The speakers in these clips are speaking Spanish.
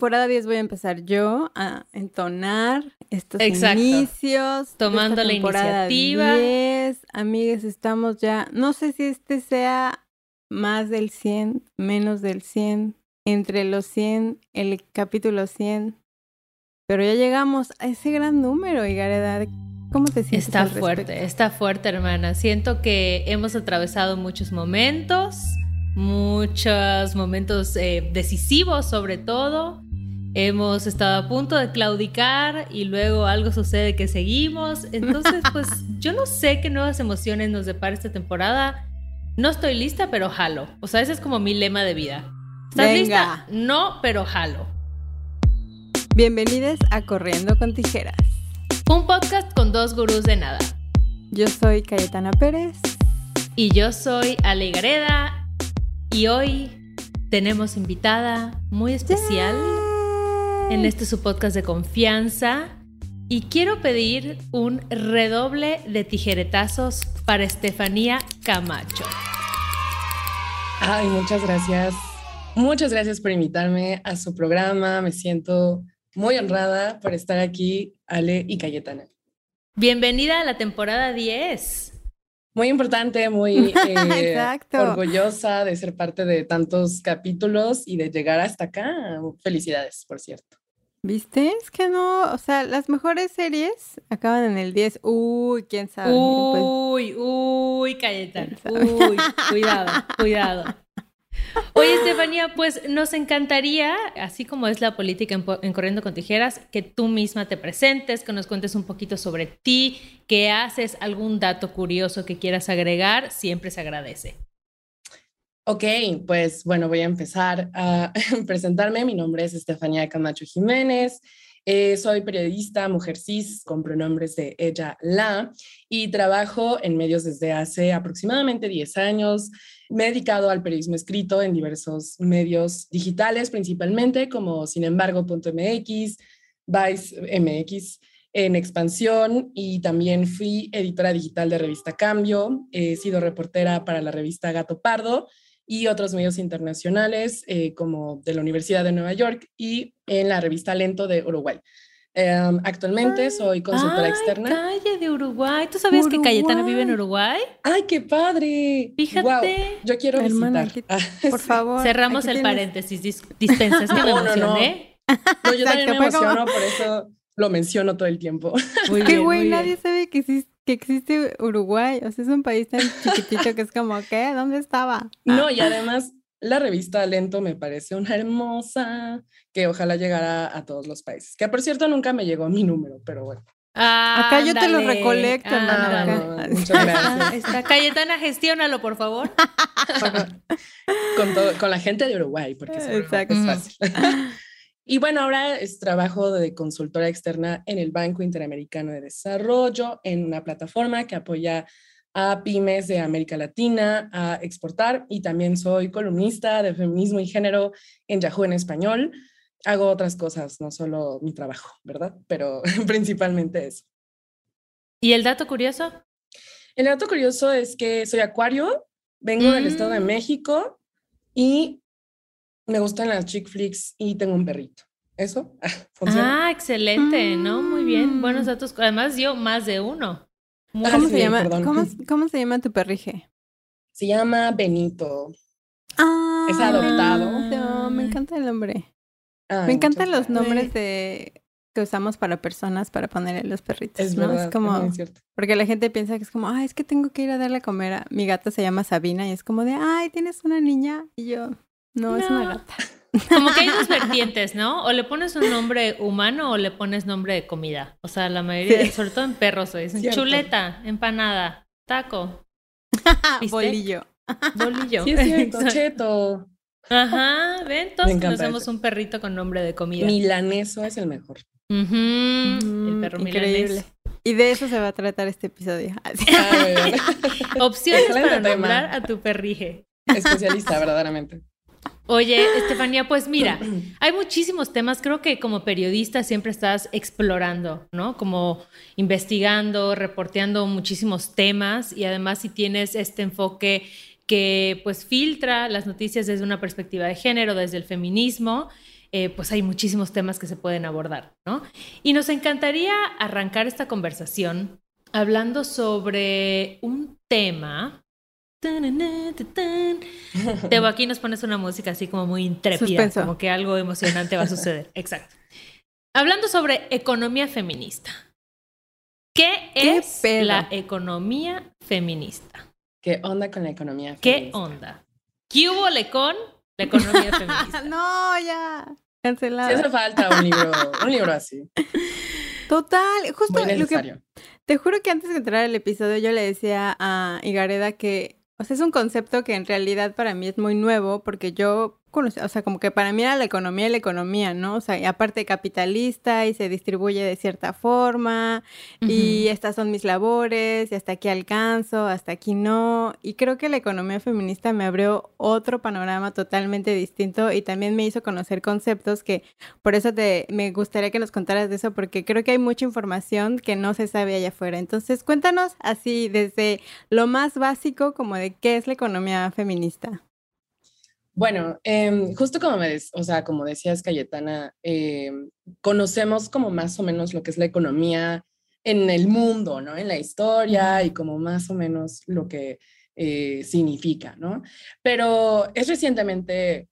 temporada 10 voy a empezar yo a entonar estos inicios. Tomando la iniciativa. 10. Amigas, estamos ya, no sé si este sea más del 100, menos del 100, entre los 100, el capítulo 100. Pero ya llegamos a ese gran número, Igareda. ¿Cómo te sientes? Está fuerte, está fuerte, hermana. Siento que hemos atravesado muchos momentos, muchos momentos eh, decisivos sobre todo. Hemos estado a punto de claudicar y luego algo sucede que seguimos. Entonces, pues yo no sé qué nuevas emociones nos depara esta temporada. No estoy lista, pero jalo. O sea, ese es como mi lema de vida. ¿Estás lista? No, pero jalo. Bienvenidos a Corriendo con Tijeras. Un podcast con dos gurús de nada. Yo soy Cayetana Pérez. Y yo soy Ale Gareda. Y hoy tenemos invitada muy especial en este su podcast de confianza. Y quiero pedir un redoble de tijeretazos para Estefanía Camacho. Ay, muchas gracias. Muchas gracias por invitarme a su programa. Me siento muy honrada por estar aquí, Ale y Cayetana. Bienvenida a la temporada 10. Muy importante, muy eh, orgullosa de ser parte de tantos capítulos y de llegar hasta acá. Felicidades, por cierto. ¿Viste? Es que no, o sea, las mejores series acaban en el 10. Uy, quién sabe. Uy, uy, Cayetana. Uy, cuidado, cuidado. Oye, Estefanía, pues nos encantaría, así como es la política en, Corriendo con Tijeras, que tú misma te presentes, que nos cuentes un poquito sobre ti, que haces, algún dato curioso que quieras agregar, siempre se agradece. Ok, pues bueno, voy a empezar a presentarme. Mi nombre es Estefanía Camacho Jiménez. Eh, soy periodista, mujer cis, con pronombres de ella, la, y trabajo en medios desde hace aproximadamente 10 años. Me he dedicado al periodismo escrito en diversos medios digitales, principalmente como sin embargo.mx, Vice MX, en expansión y también fui editora digital de revista Cambio, he sido reportera para la revista Gato Pardo y otros medios internacionales eh, como de la Universidad de Nueva York y en la revista Lento de Uruguay. Em, actualmente soy consultora externa. Calle de Uruguay. ¿Tú sabías que Cayetana vive en Uruguay? ¡Ay, qué padre! Fíjate. Yo quiero visitar. Ah, por favor. Cerramos el paréntesis. Dispensas que me emocioné. No, yo también me emociono, por eso lo menciono todo el tiempo. Muy qué güey, nadie sabe que existe, que existe Uruguay. O sea, es un país tan chiquitito que es como, ¿qué? ¿Dónde estaba? No, y además la revista Lento me parece una hermosa que ojalá llegara a todos los países. Que por cierto nunca me llegó mi número, pero bueno. Acá yo te lo recolecto, ah, muchas gracias. Está Cayetana, gestiónalo, por favor. con, con la gente de Uruguay, porque es fácil. Y bueno, ahora es trabajo de consultora externa en el Banco Interamericano de Desarrollo, en una plataforma que apoya a pymes de América Latina a exportar y también soy columnista de feminismo y género en Yahoo en español. Hago otras cosas, no solo mi trabajo, ¿verdad? Pero principalmente eso. ¿Y el dato curioso? El dato curioso es que soy acuario, vengo del Estado de mm. México y me gustan las chick flicks y tengo un perrito. ¿Eso? ¿Funciona? Ah, excelente, ¿no? Muy bien. Buenos mm. datos. Además dio más de uno. ¿Cómo, se llama, ¿cómo, se llama tu perrije? Se llama Benito. Ah, es adoptado. No, me encanta el nombre. me encantan los nombres de que usamos para personas para ponerle los perritos. Es verdad, es como cierto. porque la gente piensa que es como, ay, es que tengo que ir a darle a comer a mi gata se llama Sabina y es como de, ay, tienes una niña y yo, no. es una gata. Como que hay dos vertientes, ¿no? O le pones un nombre humano o le pones nombre de comida. O sea, la mayoría, sobre todo en perros, dicen chuleta, empanada, taco. Bolillo. Bolillo. Sí, es cheto. Ajá, ven, todos conocemos un perrito con nombre de comida. Milaneso es el mejor. el perro Increíble. Y de eso se va a tratar este episodio. Ah, Opciones para nombrar a tu perrije. Especialista, verdaderamente. Oye, Estefanía, pues mira, hay muchísimos temas, creo que como periodista siempre estás explorando, ¿no? Como investigando, reporteando muchísimos temas y además si tienes este enfoque que pues filtra las noticias desde una perspectiva de género, desde el feminismo. eh, pues hay muchísimos temas que se pueden abordar, ¿no? Y nos encantaría arrancar esta conversación hablando sobre un tema. Tebo, aquí nos pones una música así como muy intrépida, como que algo emocionante va a suceder. Exacto. Hablando sobre economía feminista. ¿Qué, es la economía feminista? ¿Qué onda con la economía feminista? ¿Qué onda? ¿Qué hubo con la economía feminista? no, ya. Cancelado. Sí hace falta un libro, un libro así. Total, justo lo que, te juro que antes de entrar al episodio yo le decía a Igareda que, o sea, es un concepto que en realidad para mí es muy nuevo porque yo o sea, como que para mí era la economía y la economía, ¿no? O sea, y aparte capitalista y se distribuye de cierta forma y estas son mis labores y hasta aquí alcanzo, hasta aquí no. Y creo que la economía feminista me abrió otro panorama totalmente distinto y también me hizo conocer conceptos que por eso te, me gustaría que nos contaras de eso porque creo que hay mucha información que no se sabe allá afuera. Entonces, cuéntanos así desde lo más básico como de qué es la economía feminista. Bueno, em, justo como me, o sea, como decías Cayetana, em, conocemos como más o menos lo que es la economía en el mundo, ¿no? En la historia y como más o menos lo que eh, significa, ¿no? Pero es recientemente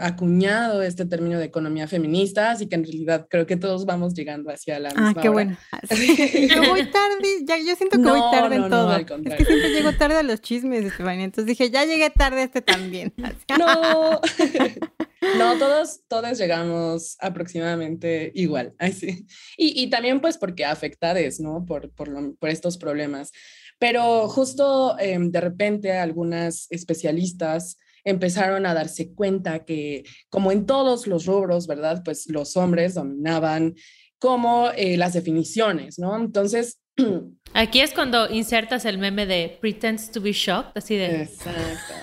acuñado este término de economía feminista, así que en realidad creo que todos vamos llegando hacia la ah, misma Ah, qué bueno. yo voy tarde, ya, yo siento que voy tarde en todo. es que siempre llego tarde a los chismes, Estefania, entonces dije, ya llegué tarde a este también. no, no, todos, todos llegamos aproximadamente igual, así. Y, y también pues porque afectades, ¿no? Por, por, por estos problemas. Pero justo em, de repente algunas especialistas empezaron a darse cuenta que, como en todos los rubros, ¿verdad? Pues los hombres dominaban como eh, las definiciones, ¿no? Entonces... Aquí es cuando insertas el meme de pretends to be shocked, así de... Exacto.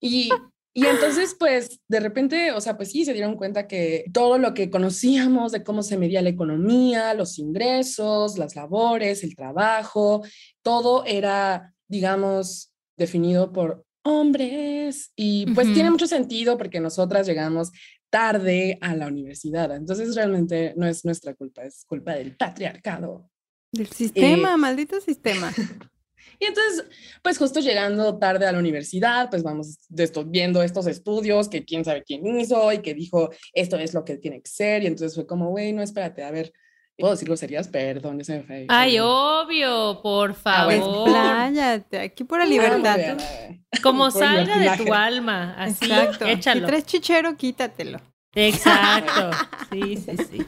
y, y entonces, pues, de repente, o sea, pues sí, se dieron cuenta que todo lo que conocíamos de cómo se medía la economía, los ingresos, las labores, el trabajo, todo era, digamos, definido por hombres. Y pues tiene mucho sentido porque nosotras llegamos tarde a la universidad. Entonces realmente no es nuestra culpa, es culpa del patriarcado. Del sistema, eh, maldito sistema. y entonces, pues justo llegando tarde a la universidad, pues vamos viendo estos estudios que quién sabe quién hizo y que dijo, esto es lo que tiene que ser. Y entonces fue como, güey, no, espérate, a ver, ¿Puedo decir groserías? Perdón, ese me fue. Ay, obvio, por favor. Pláyate, aquí por la libertad. Como salga de tu alma, así, Exacto. échalo. Si traes chichero, quítatelo. Exacto, sí, sí, sí.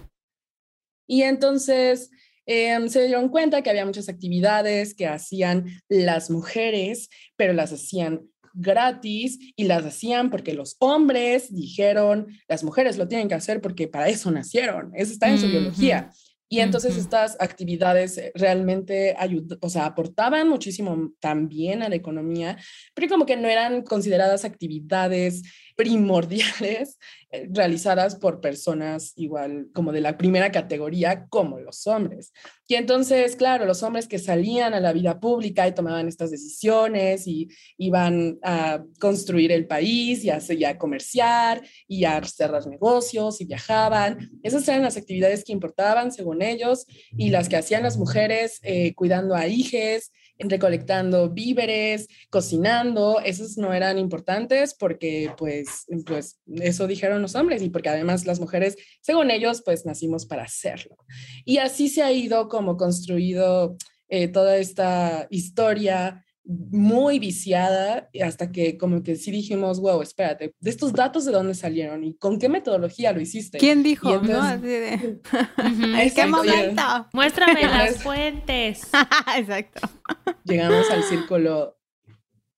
Y entonces em, se dieron cuenta que había muchas actividades que hacían las mujeres, pero las hacían gratis y las hacían porque los hombres dijeron, las mujeres lo tienen que hacer porque para eso nacieron, eso está en su biología. Y entonces estas actividades eh, realmente o sea, aportaban muchísimo también a la economía, pero como que no eran consideradas actividades primordiales eh, realizadas por personas igual como de la primera categoría como los hombres. Y entonces, claro, los hombres que salían a la vida pública y tomaban estas decisiones y iban a construir el país y a, a comerciar y a cerrar negocios y viajaban, esas eran las actividades que importaban según ellos y las que hacían las mujeres eh, cuidando a hijes recolectando víveres, cocinando, esos no eran importantes porque pues, pues eso dijeron los hombres y porque además las mujeres, según ellos, pues nacimos para hacerlo. Y así se ha ido como construido eh, toda esta historia muy viciada hasta que como que sí dijimos, wow, espérate, de estos datos de dónde salieron y con qué metodología lo hiciste. ¿Quién dijo? ¿En qué momento? Muéstrame las fuentes. Exacto. Llegamos al círculo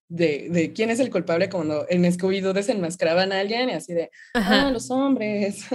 de, de, quién es el culpable cuando en Scooby-Doo desenmascaraban a alguien y así de, ah, los hombres.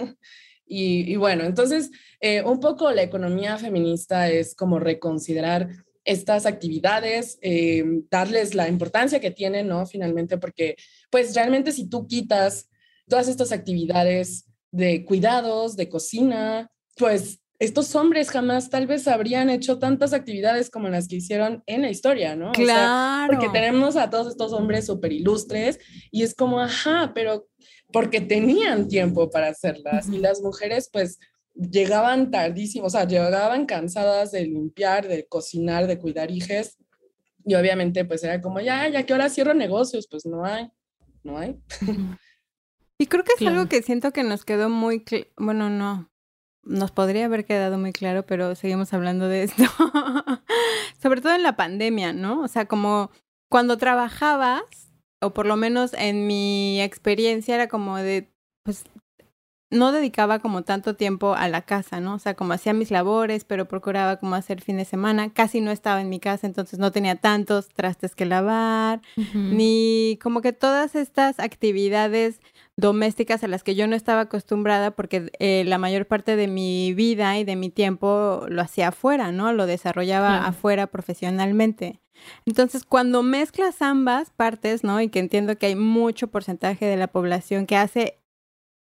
y, y, bueno, entonces, eh, un poco la economía feminista es como reconsiderar estas actividades, eh, darles la importancia que tienen, ¿no? Finalmente, porque pues realmente si tú quitas todas estas actividades de cuidados, de cocina, pues estos hombres jamás tal vez habrían hecho tantas actividades como las que hicieron en la historia, ¿no? Claro. porque tenemos a todos estos hombres súper ilustres y es como, ajá, pero porque tenían tiempo para hacerlas y las mujeres pues llegaban tardísimo, o sea, llegaban cansadas de limpiar, de cocinar, de cuidar hijos y obviamente pues era como, ya, ya que ahora cierro negocios, pues no hay, no hay. Y creo que es algo que siento que nos quedó muy, bueno, no, nos podría haber quedado muy claro, pero seguimos hablando de esto. Sobre todo en la pandemia, ¿no? O sea, como cuando trabajabas, o por lo menos en mi experiencia era como de, pues no dedicaba como tanto tiempo a la casa, ¿no? O sea, como hacía mis labores, pero procuraba como hacer fin de semana. Casi no estaba en mi casa, entonces no tenía tantos trastes que lavar, ni como que todas estas actividades domésticas a las que yo no estaba acostumbrada porque eh, la mayor parte de mi vida y de mi tiempo lo hacía afuera, ¿no? Lo desarrollaba afuera profesionalmente. Entonces, cuando mezclas ambas partes, ¿no? Y que entiendo que hay mucho porcentaje de la población que hace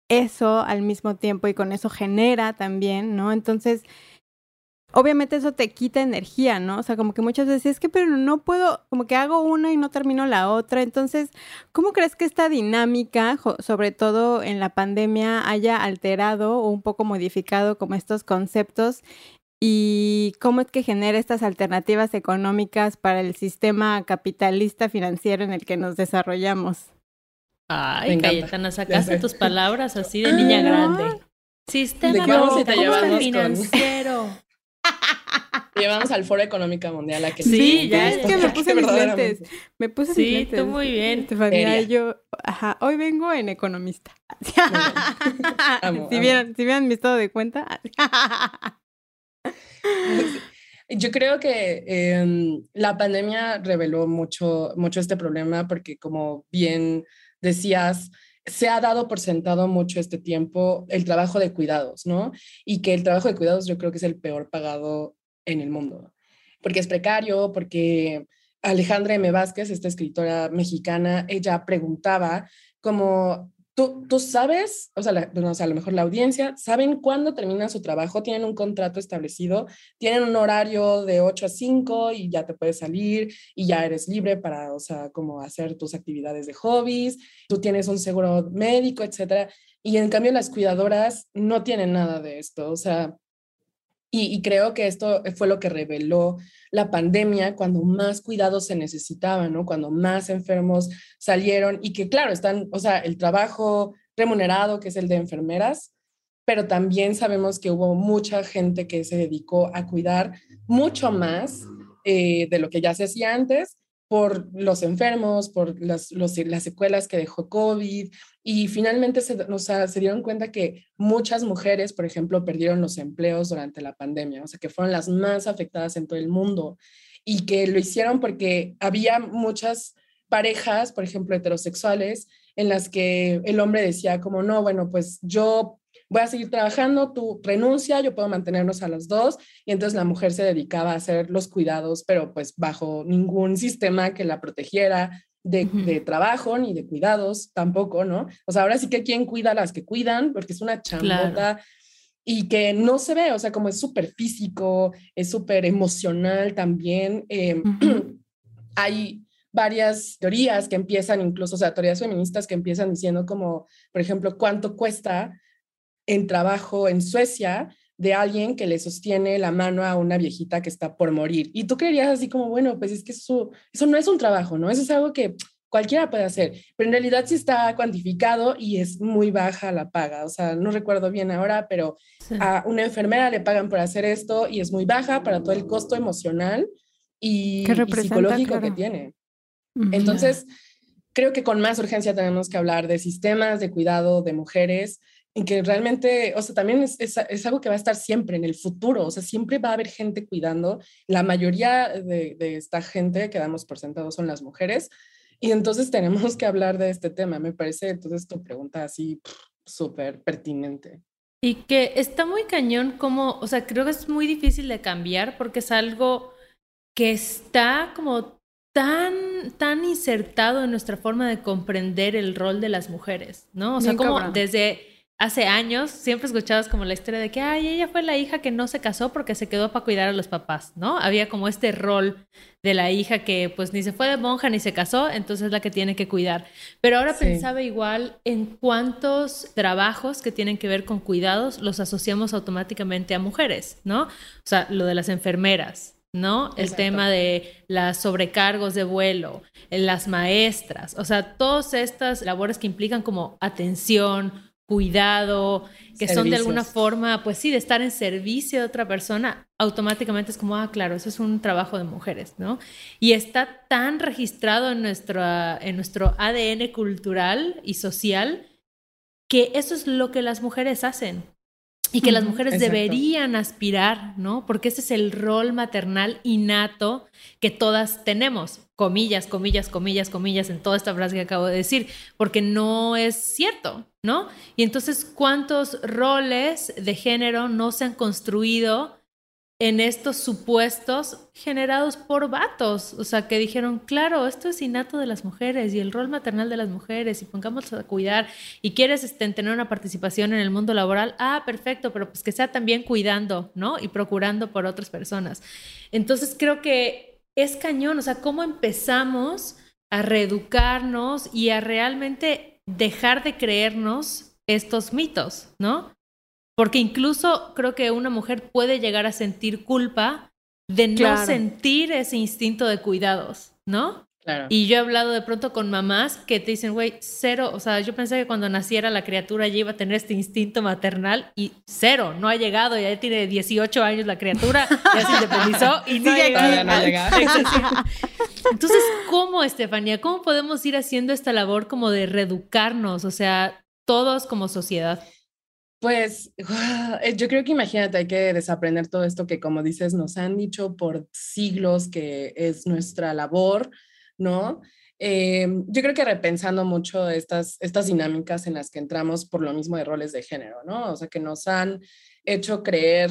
eso al mismo tiempo y con eso genera también, ¿no? Entonces, obviamente eso te quita energía, ¿no? O sea, como que muchas veces es que, pero no puedo, como que hago una y no termino la otra. Entonces, ¿cómo crees que esta dinámica, sobre todo en la pandemia, haya alterado o un poco modificado como estos conceptos? ¿Y cómo es que genera estas alternativas económicas para el sistema capitalista financiero en el que nos desarrollamos? Ay, Cayetana, sacaste tus palabras así de niña grande. Sistema financiero. Llevamos al Foro Económico Mundial a que Sí, ya es que me puse mis lentes. Me puse sí, mis lentes. tú muy bien. Estefanía, yo, ajá, hoy vengo en economista. si, Vieran, si vieran mi estado de cuenta. Yo creo que em, la pandemia reveló mucho, mucho este problema porque como bien decías, se ha dado por sentado mucho este tiempo el trabajo de cuidados, ¿no? Y que el trabajo de cuidados yo creo que es el peor pagado en el mundo, porque es precario, porque Alejandra M. Vázquez, esta escritora mexicana, ella preguntaba como Tú, tú sabes, o sea, a lo mejor la audiencia, saben cuándo terminan su trabajo, tienen un contrato establecido, tienen un horario de 8 a 5 y ya te puedes salir y ya eres libre para, o sea, como hacer tus actividades de hobbies, tú tienes un seguro médico, etcétera. Y en cambio las cuidadoras no tienen nada de esto, o sea, y, creo que esto fue lo que reveló la pandemia cuando más cuidados se necesitaban, ¿no? Cuando más enfermos salieron y que, claro, están, o sea, el trabajo remunerado, que es el de enfermeras, pero también sabemos que hubo mucha gente que se dedicó a cuidar mucho más eh, de lo que ya se hacía antes por los enfermos, por las, las secuelas que dejó COVID y finalmente se, o sea, se dieron cuenta que muchas mujeres, por ejemplo, perdieron los empleos durante la pandemia, o sea, que fueron las más afectadas en todo el mundo y que lo hicieron porque había muchas parejas, por ejemplo, heterosexuales, en las que el hombre decía como, no, bueno, pues yo voy a seguir trabajando, tú renuncia, yo puedo mantenernos a los dos. Y entonces la mujer se dedicaba a hacer los cuidados, pero pues bajo ningún sistema que la protegiera de, trabajo ni de cuidados tampoco, ¿no? O sea, ahora sí que quién cuida a las que cuidan, porque es una chambota. Y que no se ve, o sea, como es súper físico, es súper emocional también. Em, hay varias teorías que empiezan incluso, o sea, teorías feministas que empiezan diciendo como, por ejemplo, cuánto cuesta en trabajo en Suecia de alguien que le sostiene la mano a una viejita que está por morir. Y tú creerías así como, bueno, pues es que eso, eso no es un trabajo, ¿no? Eso es algo que cualquiera puede hacer, pero en realidad sí está cuantificado y es muy baja la paga. O sea, no recuerdo bien ahora, pero a una enfermera le pagan por hacer esto y es muy baja para todo el costo emocional y, psicológico que tiene. Entonces, creo que con más urgencia tenemos que hablar de sistemas de cuidado de mujeres en que realmente, o sea, también es, es, algo que va a estar siempre en el futuro, o sea, siempre va a haber gente cuidando. La mayoría de, de esta gente que damos por sentado son las mujeres, y entonces tenemos que hablar de este tema. Me parece entonces tu pregunta así súper pertinente. Y que está muy cañón como, o sea, creo que es muy difícil de cambiar porque es algo que está como tan, tan insertado en nuestra forma de comprender el rol de las mujeres, ¿no? O sea, como desde hace años siempre escuchabas como la historia de que, ay, ella fue la hija que no se casó porque se quedó para cuidar a los papás, ¿no? Había como este rol de la hija que pues ni se fue de monja ni se casó, entonces es la que tiene que cuidar. Pero ahora pensaba igual en cuántos trabajos que tienen que ver con cuidados los asociamos automáticamente a mujeres, ¿no? O sea, lo de las enfermeras, ¿no? El tema de las sobrecargos de vuelo, las maestras, o sea, todas estas labores que implican como atención, cuidado, que son de alguna forma, pues sí, de estar en servicio de otra persona, automáticamente es como, ah, claro, eso es un trabajo de mujeres, ¿no? Y está tan registrado en nuestro, en nuestro ADN cultural y social que eso es lo que las mujeres hacen y que las mujeres deberían aspirar, ¿no? Porque ese es el rol maternal innato que todas tenemos, comillas, comillas, comillas, comillas, en toda esta frase que acabo de decir, porque no es cierto, ¿no? Y entonces, ¿cuántos roles de género no se han construido en estos supuestos generados por vatos, o sea, que dijeron, claro, esto es innato de las mujeres y el rol maternal de las mujeres y pongamos a cuidar y quieres este, tener una participación en el mundo laboral, ah, perfecto, pero pues que sea también cuidando, ¿no? Y procurando por otras personas. Entonces creo que es cañón, o sea, cómo empezamos a reeducarnos y a realmente dejar de creernos estos mitos, ¿no? Porque incluso creo que una mujer puede llegar a sentir culpa de no sentir ese instinto de cuidados, ¿no? Claro. Y yo he hablado de pronto con mamás que te dicen, güey, cero, o sea, yo pensé que cuando naciera la criatura ya iba a tener este instinto maternal y cero, no ha llegado, ya tiene 18 años la criatura, ya se independizó y no, ha No Entonces, ¿cómo, Estefanía? ¿Cómo podemos ir haciendo esta labor como de reeducarnos, o sea, todos como sociedad? Pues eh, yo creo que imagínate, hay que desaprender todo esto que como dices, nos han dicho por siglos que es nuestra labor, ¿no? Eh, yo creo que repensando mucho estas, estas dinámicas en las que entramos por lo mismo de roles de género, ¿no? O sea, que nos han hecho creer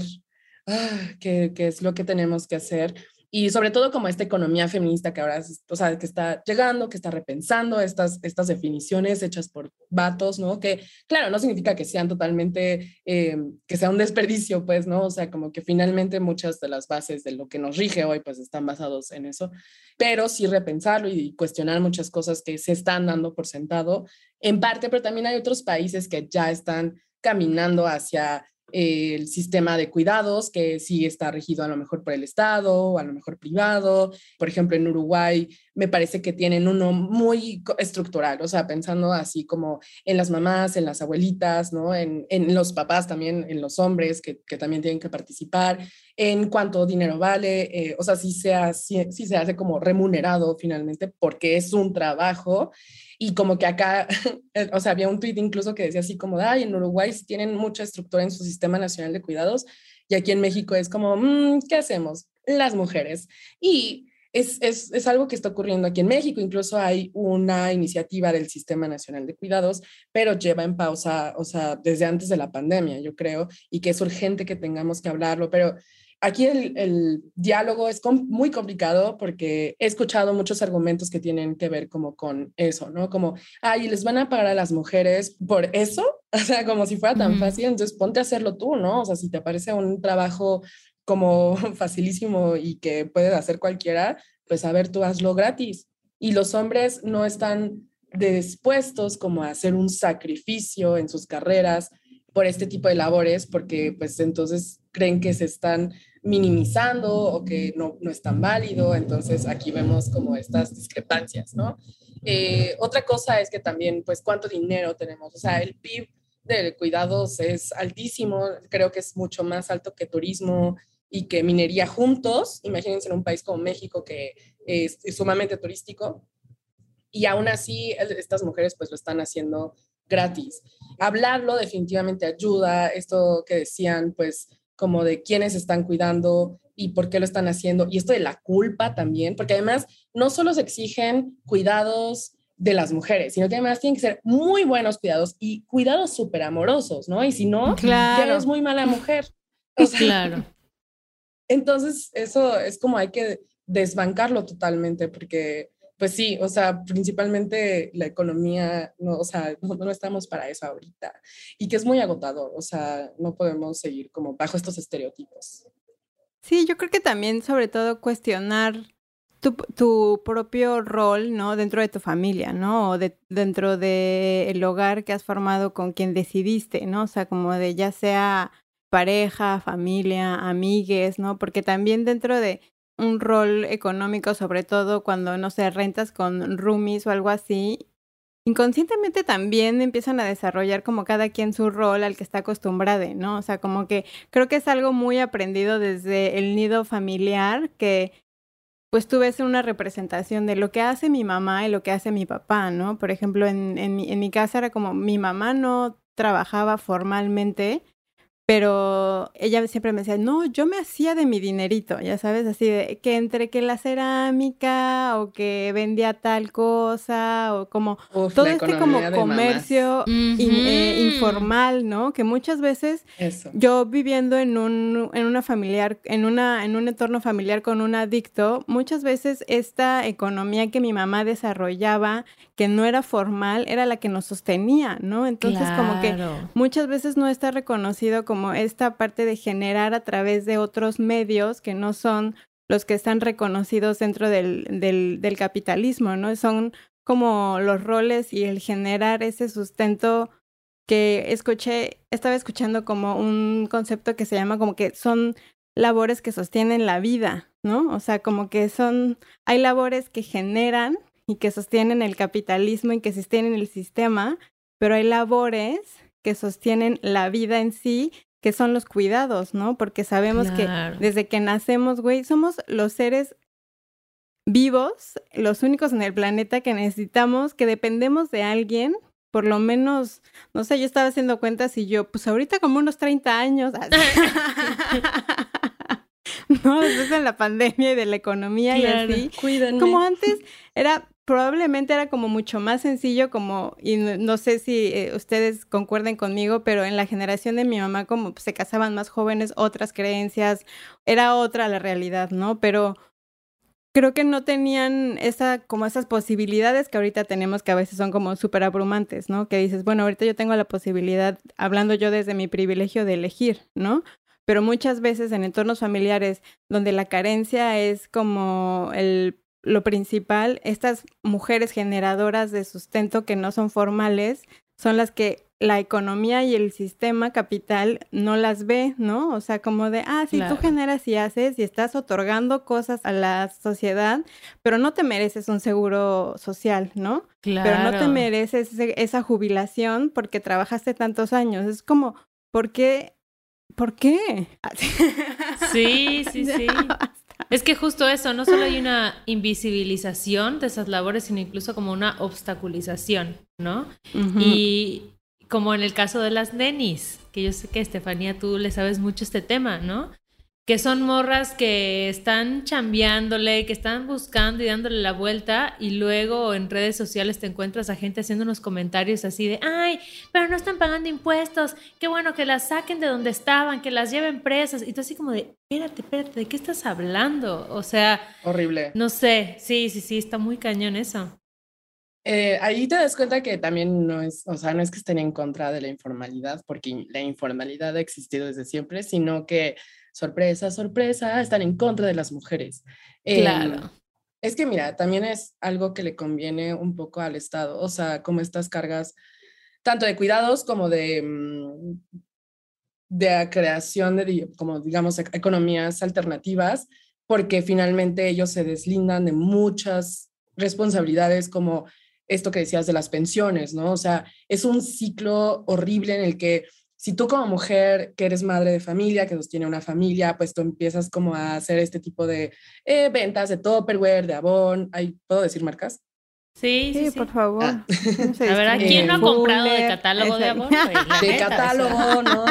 ah, que, que, es lo que tenemos que hacer y sobre todo como esta economía feminista que ahora, o sea, que está llegando, que está repensando estas, estas definiciones hechas por vatos, ¿no? Que, claro, no significa que sean totalmente, eh, que sea un desperdicio, pues, ¿no? O sea, como que finalmente muchas de las bases de lo que nos rige hoy, pues, están basados en eso, pero sí repensarlo y cuestionar muchas cosas que se están dando por sentado, en parte, pero también hay otros países que ya están caminando hacia el sistema de cuidados, que sí está regido a lo mejor por el Estado o a lo mejor privado. Por ejemplo, en Uruguay me parece que tienen uno muy estructural, o sea, pensando así como en las mamás, en las abuelitas, ¿no? En, los papás también, en los hombres que, también tienen que participar, en cuánto dinero vale, eh, o sea, si se, hace, si se hace como remunerado finalmente porque es un trabajo y como que acá, eh, o sea, había un tweet incluso que decía así como, ay, en Uruguay tienen mucha estructura en su sistema nacional de cuidados y aquí en México es como, mm, ¿qué hacemos? Las mujeres. Y es, es, es, algo que está ocurriendo aquí en México. Incluso hay una iniciativa del Sistema Nacional de Cuidados, pero lleva en pausa, o sea, desde antes de la pandemia, yo creo, y que es urgente que tengamos que hablarlo. Pero Aquí el, diálogo es muy complicado porque he escuchado muchos argumentos que tienen que ver como con eso, ¿no? Como, ay, les van a pagar a las mujeres por eso, o sea, como si fuera tan fácil, entonces ponte a hacerlo tú, ¿no? O sea, si te parece un trabajo como facilísimo y que puedes hacer cualquiera, pues a ver, tú hazlo gratis. Y los hombres no están dispuestos como a hacer un sacrificio en sus carreras por este tipo de labores, porque pues entonces creen que se están minimizando o que no, no es tan válido. Entonces aquí vemos como estas discrepancias, ¿no? Eh, otra cosa es que también, pues, cuánto dinero tenemos. O sea, el PIB de cuidados es altísimo, creo que es mucho más alto que turismo y que minería juntos. Imagínense en un país como México que es, es sumamente turístico. Y aún así, estas mujeres pues lo están haciendo gratis. Hablarlo definitivamente ayuda, esto que decían, pues como de quiénes están cuidando y por qué lo están haciendo, y esto de la culpa también, porque además no solo se exigen cuidados de las mujeres, sino que además tienen que ser muy buenos cuidados y cuidados súper amorosos, ¿no? Y si no, ya no es muy mala mujer. claro. Entonces, eso es como hay que desbancarlo totalmente, porque pues sí, o sea, principalmente la economía, no, o sea, no, estamos para eso ahorita y que es muy agotador, o sea, no podemos seguir como bajo estos estereotipos. Sí, yo creo que también sobre todo cuestionar tu, propio rol, ¿no? Dentro de tu familia, ¿no? O de, dentro del hogar que has formado con quien decidiste, ¿no? O sea, como de ya sea pareja, familia, amigues, ¿no? Porque también dentro de un rol económico, sobre todo cuando, no sé, rentas con roomies o algo así, inconscientemente también empiezan a desarrollar como cada quien su rol al que está acostumbrado, ¿no? O sea, como que creo que es algo muy aprendido desde el nido familiar que pues tú ves una representación de lo que hace mi mamá y lo que hace mi papá, ¿no? Por ejemplo, en, en, en mi casa era como mi mamá no trabajaba formalmente, pero ella siempre me decía, no, yo me hacía de mi dinerito, ya sabes, así de que entre que la cerámica o que vendía tal cosa o como todo este como comercio eh, informal, ¿no? Que muchas veces yo viviendo en un, en una familiar, en una, en un entorno familiar con un adicto, muchas veces esta economía que mi mamá desarrollaba, que no era formal, era la que nos sostenía, ¿no? Entonces como que muchas veces no está reconocido como como esta parte de generar a través de otros medios que no son los que están reconocidos dentro del, del, capitalismo, ¿no? Son como los roles y el generar ese sustento que escuché, estaba escuchando como un concepto que se llama como que son labores que sostienen la vida, ¿no? O sea, como que son, hay labores que generan y que sostienen el capitalismo y que sostienen el sistema, pero hay labores que sostienen la vida en sí, que son los cuidados, ¿no? Porque sabemos que desde que nacemos, güey, somos los seres vivos, los únicos en el planeta que necesitamos, que dependemos de alguien, por lo menos, no sé, yo estaba haciendo cuentas y yo, pues ahorita como unos 30 años. no, después de la pandemia y de la economía y así. Como antes era probablemente era como mucho más sencillo, como, y no, sé si eh, ustedes concuerden conmigo, pero en la generación de mi mamá, como se casaban más jóvenes, otras creencias, era otra la realidad, ¿no? Pero creo que no tenían esa, como esas posibilidades que ahorita tenemos, que a veces son como súper abrumantes, ¿no? Que dices, bueno, ahorita yo tengo la posibilidad, hablando yo desde mi privilegio de elegir, ¿no? Pero muchas veces en entornos familiares donde la carencia es como el lo principal, estas mujeres generadoras de sustento que no son formales son las que la economía y el sistema capital no las ve, ¿no? O sea, como de, ah, si tú generas y haces y estás otorgando cosas a la sociedad, pero no te mereces un seguro social, ¿no? Claro. Pero no te mereces esa jubilación porque trabajaste tantos años. Es como, ¿por qué? ¿Por qué? Sí, sí, sí. Es que justo eso, no solo hay una invisibilización de esas labores, sino incluso como una obstaculización, ¿no? Y como en el caso de las nenis, que yo sé que Estefanía, tú le sabes mucho este tema, ¿no? Que son morras que están chambeándole, que están buscando y dándole la vuelta y luego en redes sociales te encuentras a gente haciendo unos comentarios así de, ay, pero no están pagando impuestos, qué bueno que las saquen de donde estaban, que las lleven presas. Y tú así como de, espérate, espérate, ¿de qué estás hablando? O sea... Horrible. No sé, sí, sí, sí, está muy cañón eso. Eh, ahí te das cuenta que también no es, o sea, no es que estén en contra de la informalidad, porque la informalidad ha existido desde siempre, sino que sorpresa, sorpresa, están en contra de las mujeres. Em, claro. es que mira, también es algo que le conviene un poco al Estado, o sea, como estas cargas, tanto de cuidados como de, mm, de creación de, como digamos, economías alternativas, porque finalmente ellos se deslindan de muchas responsabilidades como esto que decías de las pensiones, ¿no? O sea, es un ciclo horrible en el que si tú como mujer que eres madre de familia, que sostiene una familia, pues tú empiezas como a hacer este tipo de eh, ventas de Tupperware, de Avon, ¿puedo decir marcas? Sí, sí, por favor. Ah. A ver, ¿a quién no ha comprado de catálogo de amor? de catálogo, ¿no?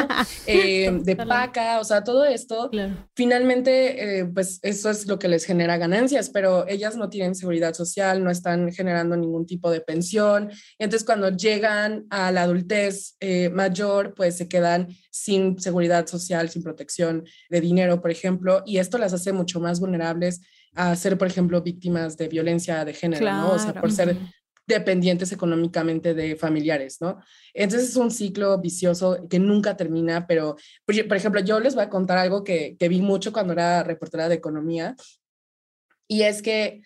Eh, de paca, o sea, todo esto. Finalmente, eh, pues eso es lo que les genera ganancias, pero ellas no tienen seguridad social, no están generando ningún tipo de pensión. Y entonces, cuando llegan a la adultez eh, mayor, pues se quedan sin seguridad social, sin protección de dinero, por ejemplo, y esto las hace mucho más vulnerables a ser, por ejemplo, víctimas de violencia de género, ¿no? O sea, por ser dependientes económicamente de familiares, ¿no? Entonces es un ciclo vicioso que nunca termina, pero, por ejemplo, yo les voy a contar algo que, que vi mucho cuando era reportera de economía, y es que,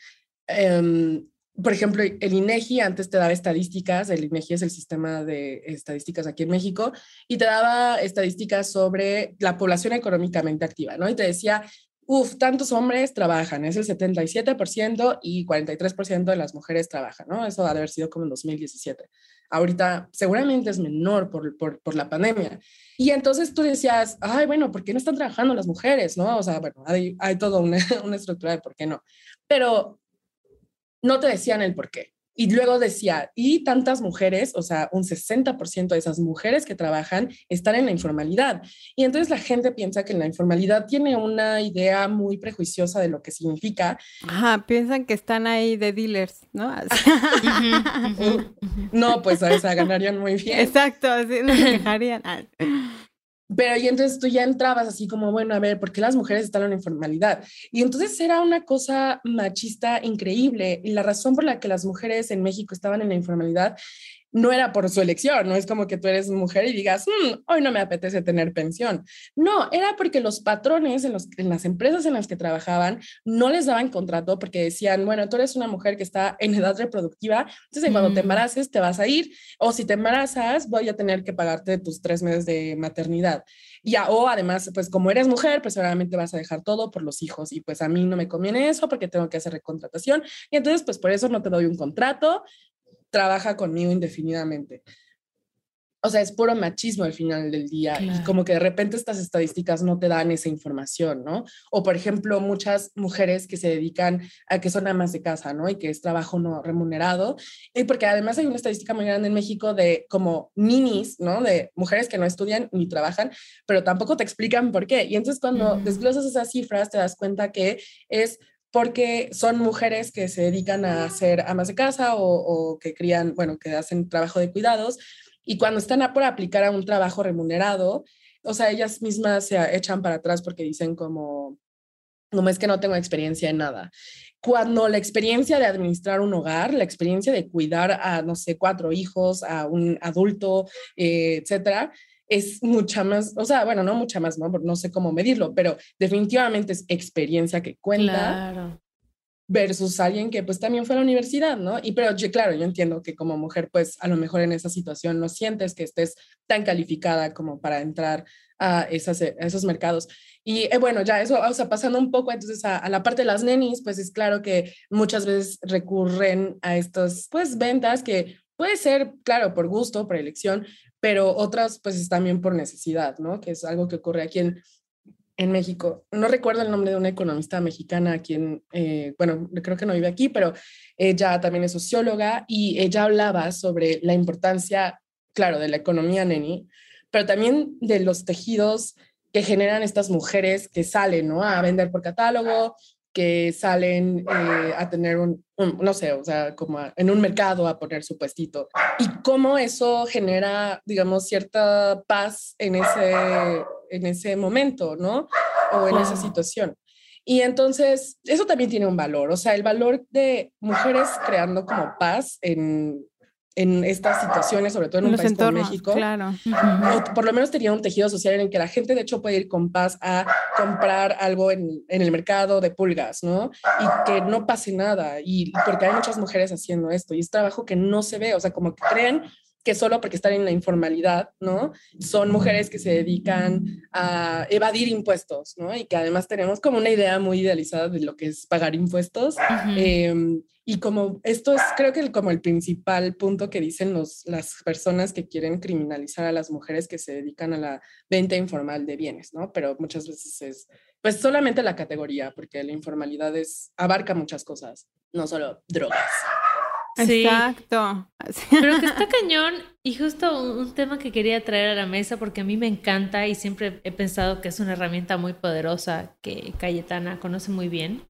em, por ejemplo, el INEGI antes te daba estadísticas, el INEGI es el sistema de estadísticas aquí en México, y te daba estadísticas sobre la población económicamente activa, ¿no? Y te decía, Uf, tantos hombres trabajan, es el 77% y 43% de las mujeres trabajan, ¿no? Eso ha de haber sido como en 2017. Ahorita seguramente es menor por, por, por, la pandemia. Y entonces tú decías, ay, bueno, ¿por qué no están trabajando las mujeres? ¿No? O sea, bueno, hay, hay toda una, una estructura de por qué no. Pero no te decían el por qué. Y luego decía, y tantas mujeres, o sea, un 60% de esas mujeres que trabajan están en la informalidad. Y entonces la gente piensa que la informalidad tiene una idea muy prejuiciosa de lo que significa. Ajá, piensan que están ahí de dealers, ¿no? no, pues o sea, ganarían muy bien. Exacto, así nos dejarían. Pero y entonces tú ya entrabas así como, bueno, a ver, ¿por qué las mujeres están en la informalidad? Y entonces era una cosa machista increíble. Y la razón por la que las mujeres en México estaban en la informalidad no era por su elección, no es como que tú eres mujer y digas, mm, hoy no me apetece tener pensión. No, era porque los patrones en, los, en las empresas en las que trabajaban no les daban contrato porque decían, bueno, tú eres una mujer que está en edad reproductiva, entonces cuando te embaraces te vas a ir, o si te embarazas voy a tener que pagarte tus tres meses de maternidad. Ya, o además, pues como eres mujer, pues seguramente vas a dejar todo por los hijos y pues a mí no me conviene eso porque tengo que hacer recontratación y entonces pues por eso no te doy un contrato trabaja conmigo indefinidamente. O sea, es puro machismo al final del día y como que de repente estas estadísticas no te dan esa información, ¿no? O por ejemplo, muchas mujeres que se dedican a que son amas de casa, ¿no? Y que es trabajo no remunerado. Y porque además hay una estadística muy grande en México de como ninis, ¿no? De mujeres que no estudian ni trabajan, pero tampoco te explican por qué. Y entonces cuando desglosas esas cifras te das cuenta que es porque son mujeres que se dedican a ser amas de casa o, que crían, bueno, que hacen trabajo de cuidados y cuando están a por aplicar a un trabajo remunerado, o sea, ellas mismas se echan para atrás porque dicen como, como es que no tengo experiencia en nada. Cuando la experiencia de administrar un hogar, la experiencia de cuidar a, no sé, cuatro hijos, a un adulto, eh, etcétera, es mucha más, o sea, bueno, no mucha más, no, no sé cómo medirlo, pero definitivamente es experiencia que cuenta. versus alguien que pues también fue a la universidad, ¿no? Y pero yo, claro, yo entiendo que como mujer pues a lo mejor en esa situación no sientes que estés tan calificada como para entrar a, esas, esos mercados. Y eh, bueno, ya eso, o sea, pasando un poco entonces a, a, la parte de las nenis, pues es claro que muchas veces recurren a estas pues ventas que puede ser, claro, por gusto, por elección, pero otras pues es también por necesidad, ¿no? Que es algo que ocurre aquí en, en México. No recuerdo el nombre de una economista mexicana quien, eh, bueno, creo que no vive aquí, pero ella también es socióloga y ella hablaba sobre la importancia, claro, de la economía neni, pero también de los tejidos que generan estas mujeres que salen, ¿no? A vender por catálogo, que salen eh, a tener un, no sé, o sea, como en un mercado a poner su puestito. Y cómo eso genera, digamos, cierta paz en ese, en ese momento, ¿no? O en esa situación. Y entonces, eso también tiene un valor, o sea, el valor de mujeres creando como paz en, en estas situaciones, sobre todo en, un país como México. Claro. por lo menos tenía un tejido social en el que la gente de hecho puede ir con paz a comprar algo en, en, el mercado de pulgas, ¿no? Y que no pase nada. Y porque hay muchas mujeres haciendo esto y es trabajo que no se ve, o sea, como que creen que solo porque están en la informalidad, ¿no? Son mujeres que se dedican a evadir impuestos, ¿no? Y que además tenemos como una idea muy idealizada de lo que es pagar impuestos. Em, y como esto es, creo que el, como el principal punto que dicen los, las personas que quieren criminalizar a las mujeres que se dedican a la venta informal de bienes, ¿no? Pero muchas veces es, pues solamente la categoría, porque la informalidad es, abarca muchas cosas, no solo drogas. Exacto. Pero que está cañón y justo un, tema que quería traer a la mesa porque a mí me encanta y siempre he pensado que es una herramienta muy poderosa que Cayetana conoce muy bien,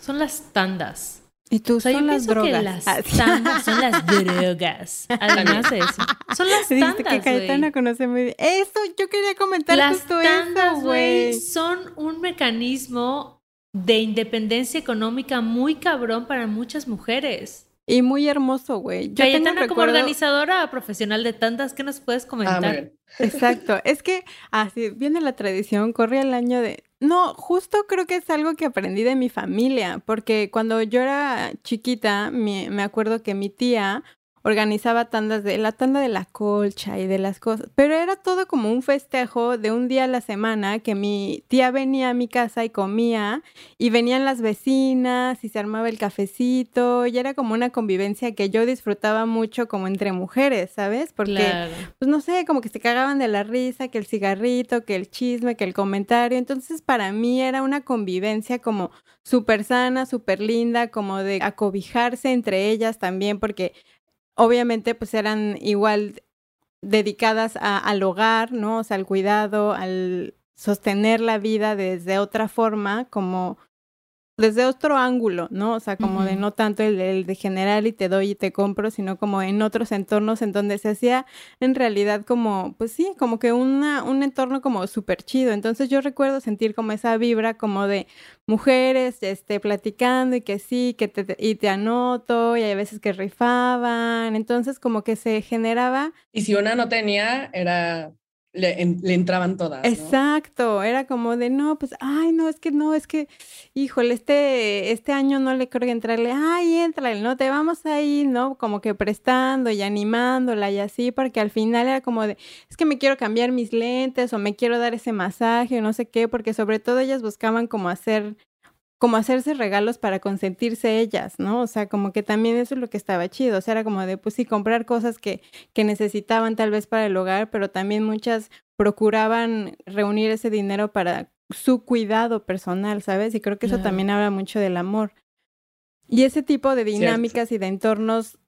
son las tandas. Y tú son las drogas. las ah, tandas son las drogas. Además de eso. Son las tandas, que Cayetana conoce muy bien. Eso, yo quería comentar las justo tandas, güey. Son un mecanismo de independencia económica muy cabrón para muchas mujeres. Y muy hermoso, güey. Yo Cayetana, como organizadora profesional de tantas, ¿qué nos puedes comentar? Exacto. es que así viene la tradición, corría el año de... No, justo creo que es algo que aprendí de mi familia, porque cuando yo era chiquita, me acuerdo que mi tía organizaba tandas de la tanda de la colcha y de las cosas, pero era todo como un festejo de un día a la semana que mi tía venía a mi casa y comía y venían las vecinas y se armaba el cafecito y era como una convivencia que yo disfrutaba mucho como entre mujeres, ¿sabes? Porque pues no sé, como que se cagaban de la risa, que el cigarrito, que el chisme, que el comentario, entonces para mí era una convivencia como súper sana, súper linda, como de acobijarse entre ellas también, porque obviamente pues eran igual dedicadas al hogar, ¿no? O sea, al cuidado, al sostener la vida desde otra forma, como desde otro ángulo, ¿no? O sea, como de no tanto el, de general y te doy y te compro, sino como en otros entornos en donde se hacía en realidad como, pues sí, como que una, un entorno como súper chido. Entonces yo recuerdo sentir como esa vibra como de mujeres, este, platicando y que sí, que te, y te anoto, y hay veces que rifaban. Entonces como que se generaba. Y si una no tenía, era le, entraban todas. Exacto, era como de, no, pues, ay, no, es que no, es que, híjole, este, este año no le creo que entrarle, ay, entrale, no, te vamos ahí, ¿no? Como que prestando y animándola y así, porque al final era como de, es que me quiero cambiar mis lentes o me quiero dar ese masaje o no sé qué, porque sobre todo ellas buscaban como hacer como hacerse regalos para consentirse ellas, ¿no? O sea, como que también eso es lo que estaba chido, o sea, era como de, pues sí, comprar cosas que, que necesitaban tal vez para el hogar, pero también muchas procuraban reunir ese dinero para su cuidado personal, ¿sabes? Y creo que eso también habla mucho del amor. Y ese tipo de dinámicas y de entornos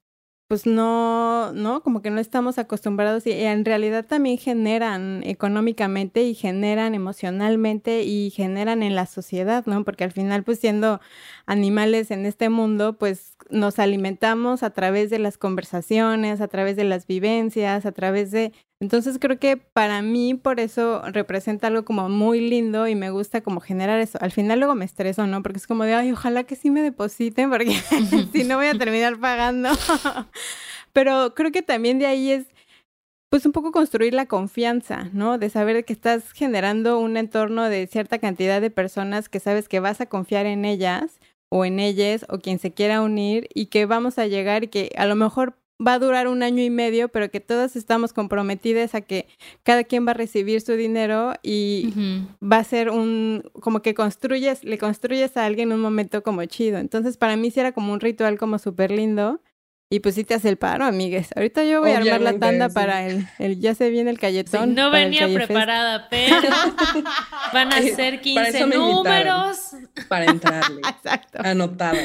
pues no, no, como que no estamos acostumbrados y en realidad también generan económicamente y generan emocionalmente y generan en la sociedad, ¿no? Porque al final, pues siendo animales en este mundo, pues nos alimentamos a través de las conversaciones, a través de las vivencias, a través de entonces creo que para mí por eso representa algo como muy lindo y me gusta como generar eso. Al final luego me estreso, ¿no? Porque es como de, ay, ojalá que sí me depositen porque si no voy a terminar pagando. Pero creo que también de ahí es pues un poco construir la confianza, ¿no? De saber que estás generando un entorno de cierta cantidad de personas que sabes que vas a confiar en ellas o en ellas o quien se quiera unir y que vamos a llegar y que a lo mejor va a durar un año y medio, pero que todas estamos comprometidas a que cada quien va a recibir su dinero y va a ser un, como que construyes, le construyes a alguien un momento como chido. Entonces para mí sí era como un ritual como súper lindo y pues sí te hace el paro, amigues. Ahorita yo voy a armar la tanda para el, el, ya se viene el calletón. no venía preparada, pero van a ser 15 números. Para entrarle. Exacto. Anotado.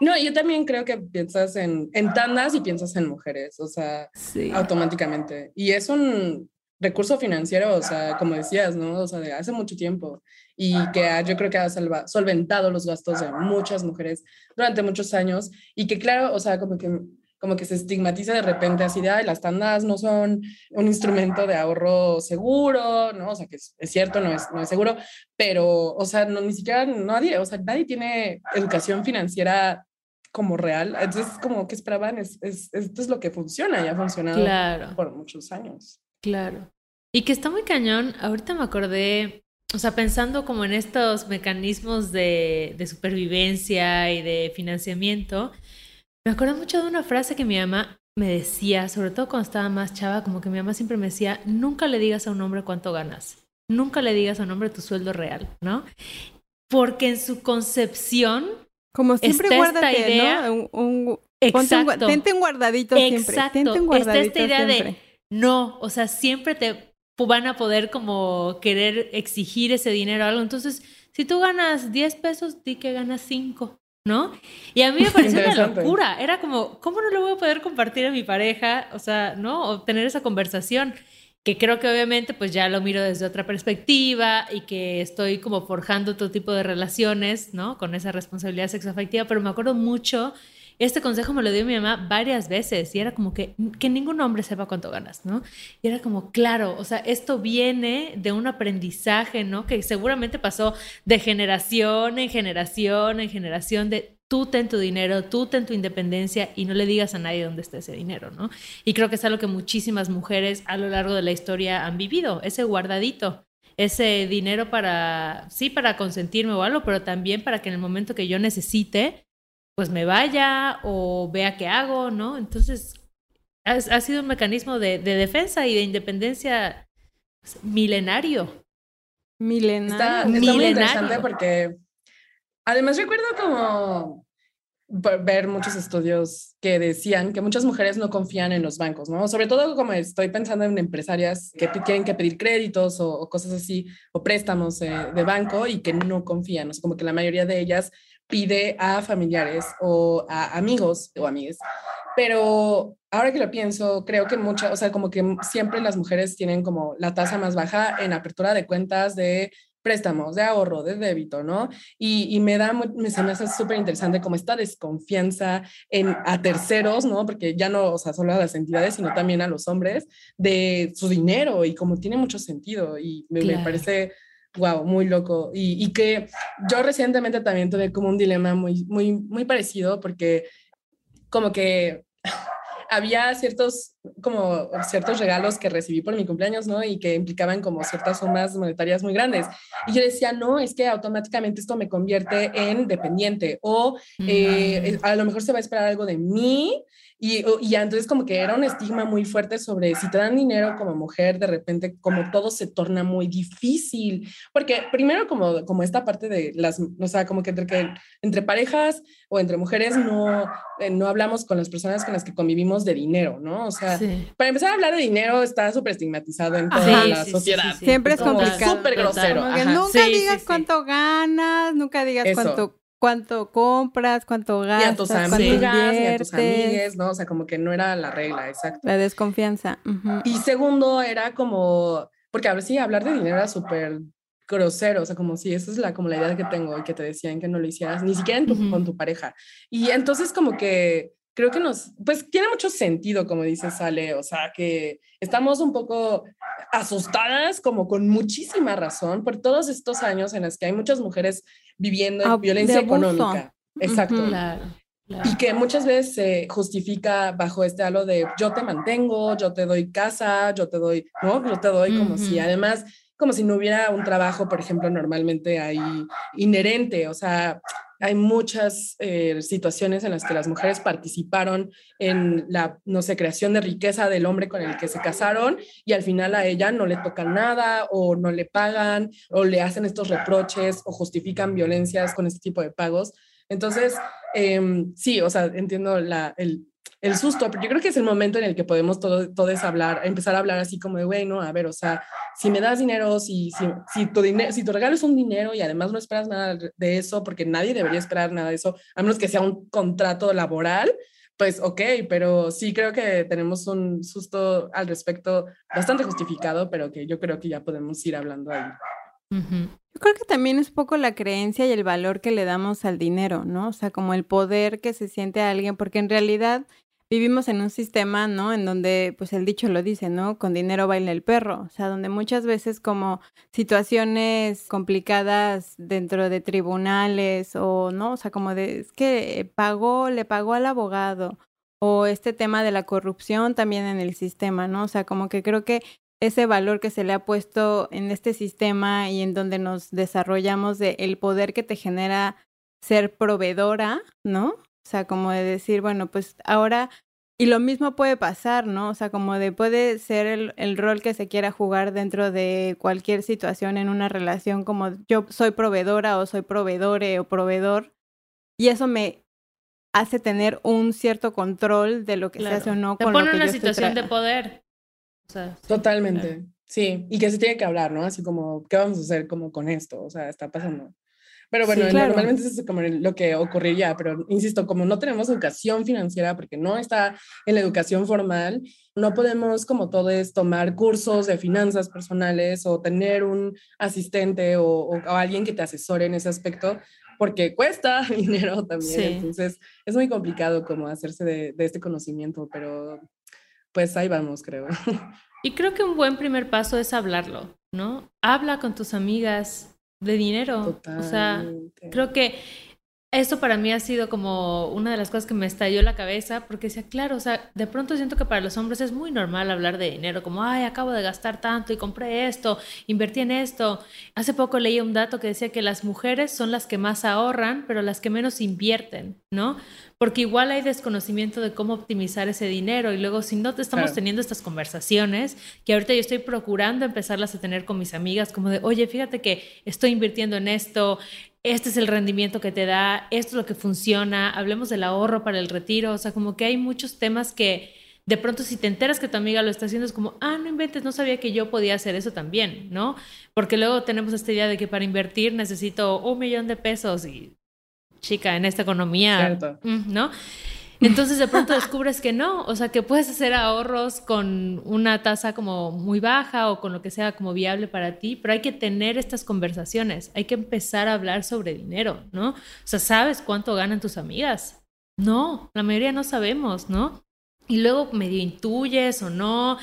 no, yo también creo que piensas en, en tandas y piensas en mujeres, o sea, automáticamente. Y es un recurso financiero, o sea, como decías, ¿no? O sea, de hace mucho tiempo y que yo creo que ha solventado los gastos de muchas mujeres durante muchos años y que claro, o sea, como que como que se estigmatiza de repente así de, Ay, las tandas no son un instrumento de ahorro seguro, ¿no? O sea, que es, cierto, no es, no es seguro, pero, o sea, no, ni siquiera nadie, o sea, nadie tiene educación financiera como real. Entonces, como que esperaban, es, es, esto es lo que funciona y ha funcionado claro. por muchos años. Claro. Y que está muy cañón. Ahorita me acordé, o sea, pensando como en estos mecanismos de, de supervivencia y de financiamiento, me acuerdo mucho de una frase que mi mamá me decía, sobre todo cuando estaba más chava, como que mi mamá siempre me decía, nunca le digas a un hombre cuánto ganas, nunca le digas a un hombre tu sueldo real, ¿no? Porque en su concepción... Como siempre guárdate, idea, ¿no? Un, exacto. tente un guardadito siempre. Tente un guardadito esta idea de no, o sea, siempre te van a poder como querer exigir ese dinero o algo. Entonces, si tú ganas 10 pesos, di que ganas 5, ¿no? Y a mí me pareció una locura. Era como, ¿cómo no lo voy a poder compartir a mi pareja? O sea, ¿no? O tener esa conversación que creo que obviamente pues ya lo miro desde otra perspectiva y que estoy como forjando otro tipo de relaciones, ¿no? Con esa responsabilidad sexoafectiva, pero me acuerdo mucho Este consejo me lo dio mi mamá varias veces y era como que, que ningún hombre sepa cuánto ganas, ¿no? Y era como, claro, o sea, esto viene de un aprendizaje, ¿no? Que seguramente pasó de generación en generación en generación de tú ten tu dinero, tú ten tu independencia y no le digas a nadie dónde está ese dinero, ¿no? Y creo que es algo que muchísimas mujeres a lo largo de la historia han vivido, ese guardadito, ese dinero para, sí, para consentirme o algo, pero también para que en el momento que yo necesite, pues me vaya o vea qué hago, ¿no? Entonces, ha, sido un mecanismo de, defensa y de independencia milenario. Milenario. Está, muy interesante porque además recuerdo como ver muchos estudios que decían que muchas mujeres no confían en los bancos, ¿no? Sobre todo como estoy pensando en empresarias que tienen que pedir créditos o, cosas así, o préstamos eh, de banco y que no confían, o sea, como que la mayoría de ellas pide a familiares o a amigos o amigas. Pero ahora que lo pienso, creo que muchas, o sea, como que siempre las mujeres tienen como la tasa más baja en apertura de cuentas de préstamos, de ahorro, de débito, ¿no? Y, me da, me, se me hace súper interesante como esta desconfianza en, a terceros, ¿no? Porque ya no, o sea, solo a las entidades, sino también a los hombres, de su dinero y como tiene mucho sentido y me, me parece wow, muy loco. Y, y, que yo recientemente también tuve como un dilema muy, muy, muy parecido porque como que había ciertos, como ciertos regalos que recibí por mi cumpleaños, ¿no? Y que implicaban como ciertas sumas monetarias muy grandes. Y yo decía, no, es que automáticamente esto me convierte en dependiente o eh, a lo mejor se va a esperar algo de mí y, y entonces como que era un estigma muy fuerte sobre si te dan dinero como mujer, de repente como todo se torna muy difícil, porque primero como, como esta parte de las, o sea, como que entre, que entre parejas o entre mujeres no, eh, no hablamos con las personas con las que convivimos de dinero, ¿no? O sea, para empezar a hablar de dinero está súper estigmatizado en toda la sociedad. Siempre es complicado. Súper grosero. Nunca digas cuánto ganas, nunca digas cuánto cuánto compras, cuánto gastas, y a tus amigas, y a tus amigues, ¿no? O sea, como que no era la regla, exacto. La desconfianza. Y segundo, era como, porque a ver, sí, hablar de dinero era súper grosero, o sea, como si esa es la, como la idea que tengo y que te decían que no lo hicieras, ni siquiera con tu pareja. Y entonces como que creo que nos, pues tiene mucho sentido, como dice Sale, o sea, que estamos un poco asustadas, como con muchísima razón, por todos estos años en los que hay muchas mujeres viviendo en ah, violencia económica. Exacto. Y que muchas veces se justifica bajo este halo de yo te mantengo, yo te doy casa, yo te doy, ¿no? Yo te doy como si además, como si no hubiera un trabajo, por ejemplo, normalmente ahí inherente, o sea, hay muchas eh, situaciones en las que las mujeres participaron en la, no sé, creación de riqueza del hombre con el que se casaron y al final a ella no le tocan nada o no le pagan o le hacen estos reproches o justifican violencias con este tipo de pagos. Entonces, em, sí, o sea, entiendo la, el, el susto, pero yo creo que es el momento en el que podemos todos todo hablar, empezar a hablar así como de, güey, no, a ver, o sea, si me das dinero, si, si, si, tu dinero, si tu regalo es un dinero y además no esperas nada de eso, porque nadie debería esperar nada de eso, a menos que sea un contrato laboral, pues ok, pero sí creo que tenemos un susto al respecto bastante justificado, pero que yo creo que ya podemos ir hablando ahí. Yo creo que también es poco la creencia y el valor que le damos al dinero, ¿no? O sea, como el poder que se siente a alguien, porque en realidad vivimos en un sistema, ¿no? En donde, pues el dicho lo dice, ¿no? Con dinero baila el perro. O sea, donde muchas veces como situaciones complicadas dentro de tribunales o, ¿no? O sea, como de, es que pagó, le pagó al abogado. O este tema de la corrupción también en el sistema, ¿no? O sea, como que creo que ese valor que se le ha puesto en este sistema y en donde nos desarrollamos de el poder que te genera ser proveedora, ¿no? O sea, como de decir, bueno, pues ahora, y lo mismo puede pasar, ¿no? O sea, como de puede ser el, el rol que se quiera jugar dentro de cualquier situación en una relación, como yo soy proveedora o soy proveedore o proveedor, y eso me hace tener un cierto control de lo que se hace o no. Te pone en una situación de poder. Totalmente. Sí, y que se tiene que hablar, ¿no? Así como, ¿qué vamos a hacer como con esto? O sea, está pasando. Pero bueno, normalmente eso es como lo que ocurriría, pero insisto, como no tenemos educación financiera, porque no está en la educación formal, no podemos como todos tomar cursos de finanzas personales o tener un asistente o, o, alguien que te asesore en ese aspecto, porque cuesta dinero también. Entonces es muy complicado como hacerse de, de este conocimiento, pero pues ahí vamos, creo. Y creo que un buen primer paso es hablarlo, ¿no? Habla con tus amigas de dinero. O sea, creo que eso para mí ha sido como una de las cosas que me estalló la cabeza, porque decía, claro, o sea, de pronto siento que para los hombres es muy normal hablar de dinero, como, ay, acabo de gastar tanto y compré esto, invertí en esto. Hace poco leí un dato que decía que las mujeres son las que más ahorran, pero las que menos invierten, ¿no? porque igual hay desconocimiento de cómo optimizar ese dinero y luego si no te estamos teniendo estas conversaciones, que ahorita yo estoy procurando empezarlas a tener con mis amigas, como de, oye, fíjate que estoy invirtiendo en esto, este es el rendimiento que te da, esto es lo que funciona, hablemos del ahorro para el retiro, o sea, como que hay muchos temas que de pronto si te enteras que tu amiga lo está haciendo es como, ah, no inventes, no sabía que yo podía hacer eso también, ¿no? Porque luego tenemos esta idea de que para invertir necesito un millón de pesos y chica, en esta economía, mm, ¿no? Entonces de pronto descubres que no, o sea, que puedes hacer ahorros con una tasa como muy baja o con lo que sea como viable para ti, pero hay que tener estas conversaciones, hay que empezar a hablar sobre dinero, ¿no? O sea, ¿sabes cuánto ganan tus amigas? No, la mayoría no sabemos, ¿no? Y luego medio intuyes o no,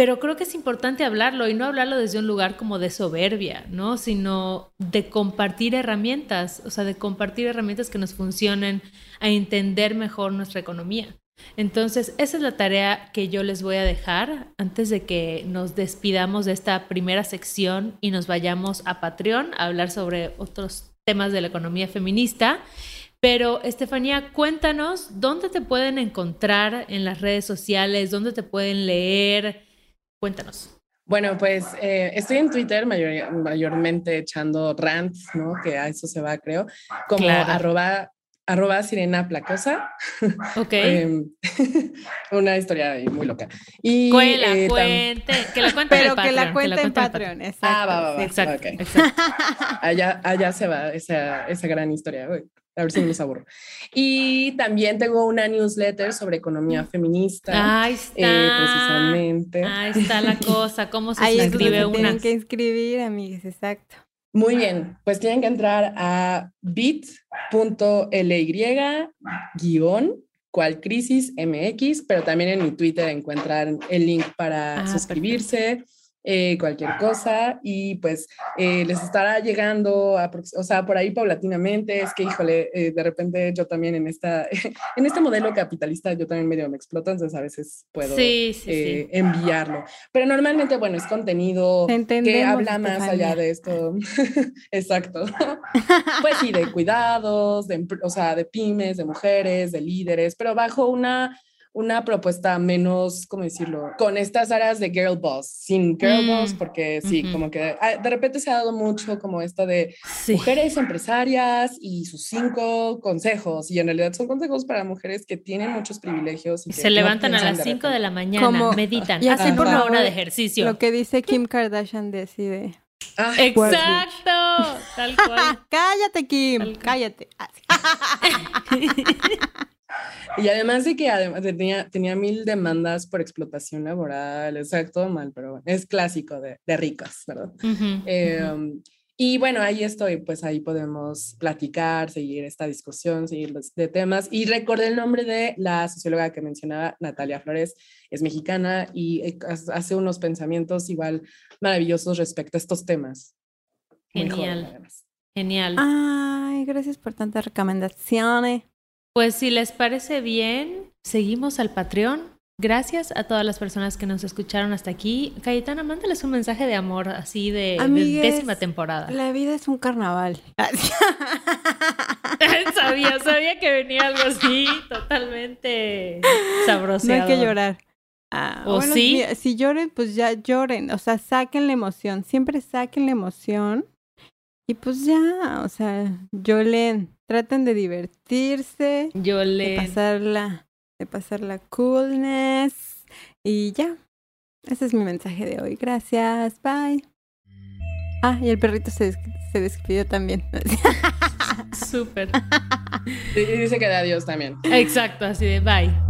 pero creo que es importante hablarlo y no hablarlo desde un lugar como de soberbia, ¿no? Sino de compartir herramientas, o sea, de compartir herramientas que nos funcionen a entender mejor nuestra economía. Entonces, esa es la tarea que yo les voy a dejar antes de que nos despidamos de esta primera sección y nos vayamos a Patreon a hablar sobre otros temas de la economía feminista. Pero, Estefanía, cuéntanos dónde te pueden encontrar en las redes sociales, dónde te pueden leer, Cuéntanos. Bueno, pues eh, estoy en Twitter mayormente echando rants, ¿no? Que a eso se va, creo, como arroba, arroba sirena placosa. Ok. Em, una historia muy loca. Y, eh, cuente, que la cuente Pero que la cuente en Patreon, exacto. Ah, va, va, va. Exacto, Allá, allá se va esa, esa gran historia. A ver si no los aburro. Y también tengo una newsletter sobre economía feminista. Ahí está. Eh, precisamente. Ahí está la cosa. ¿Cómo se Ahí inscribe una? Tienen que inscribir, amigas, exacto. Muy bien, pues tienen que entrar a bit.ly guion cual crisis mx, pero también en mi Twitter encuentran el link para ah, suscribirse. Eh, cualquier cosa y pues eh, les estará llegando, o sea, por ahí paulatinamente, es que híjole, eh, de repente yo también en, esta, en este modelo capitalista yo también medio me exploto, entonces a veces puedo enviarlo, pero normalmente, bueno, es contenido que habla más allá de esto, exacto, pues sí, de cuidados, de, o sea, de pymes, de mujeres, de líderes, pero bajo una una propuesta menos, ¿cómo decirlo? Con estas áreas de girl boss, sin girl boss, mm, porque sí, como que ah, de repente se ha dado mucho como esta de mujeres empresarias y sus cinco consejos, y en realidad son consejos para mujeres que tienen muchos privilegios. Y se levantan a las 5 de, la mañana, meditan, hacen por una hora de ejercicio. Lo que dice Kim Kardashian decide. Ah, Exacto, tal cual. cállate, Kim, cállate. Y además de que además tenía, tenía mil demandas por explotación laboral, exacto, mal, pero bueno, es clásico de, de ricas, ¿verdad? Em, y bueno, ahí estoy, pues ahí podemos platicar, seguir esta discusión, seguir de temas. Y recordé el nombre de la socióloga que mencionaba, Natalia Flores, es mexicana y eh, hace unos pensamientos igual maravillosos respecto a estos temas. Genial. Genial. Ay, gracias por tantas recomendaciones. Pues si les parece bien, seguimos al Patreon. Gracias a todas las personas que nos escucharon hasta aquí. Cayetana, mándales un mensaje de amor así de, décima temporada. La vida es un carnaval. sabía, sabía que venía algo así, totalmente sabroso. No hay que llorar. Ah, ¿O sí? Si, si lloren, pues ya lloren. O sea, saquen la emoción. Siempre saquen la emoción. Y pues ya, o sea, lloren traten de divertirse, de pasarla, de pasar la coolness y ya. Ese es mi mensaje de hoy. Gracias, bye. Ah, y el perrito se, se despidió también. Súper. Y dice que de adiós también. Exacto, así de bye.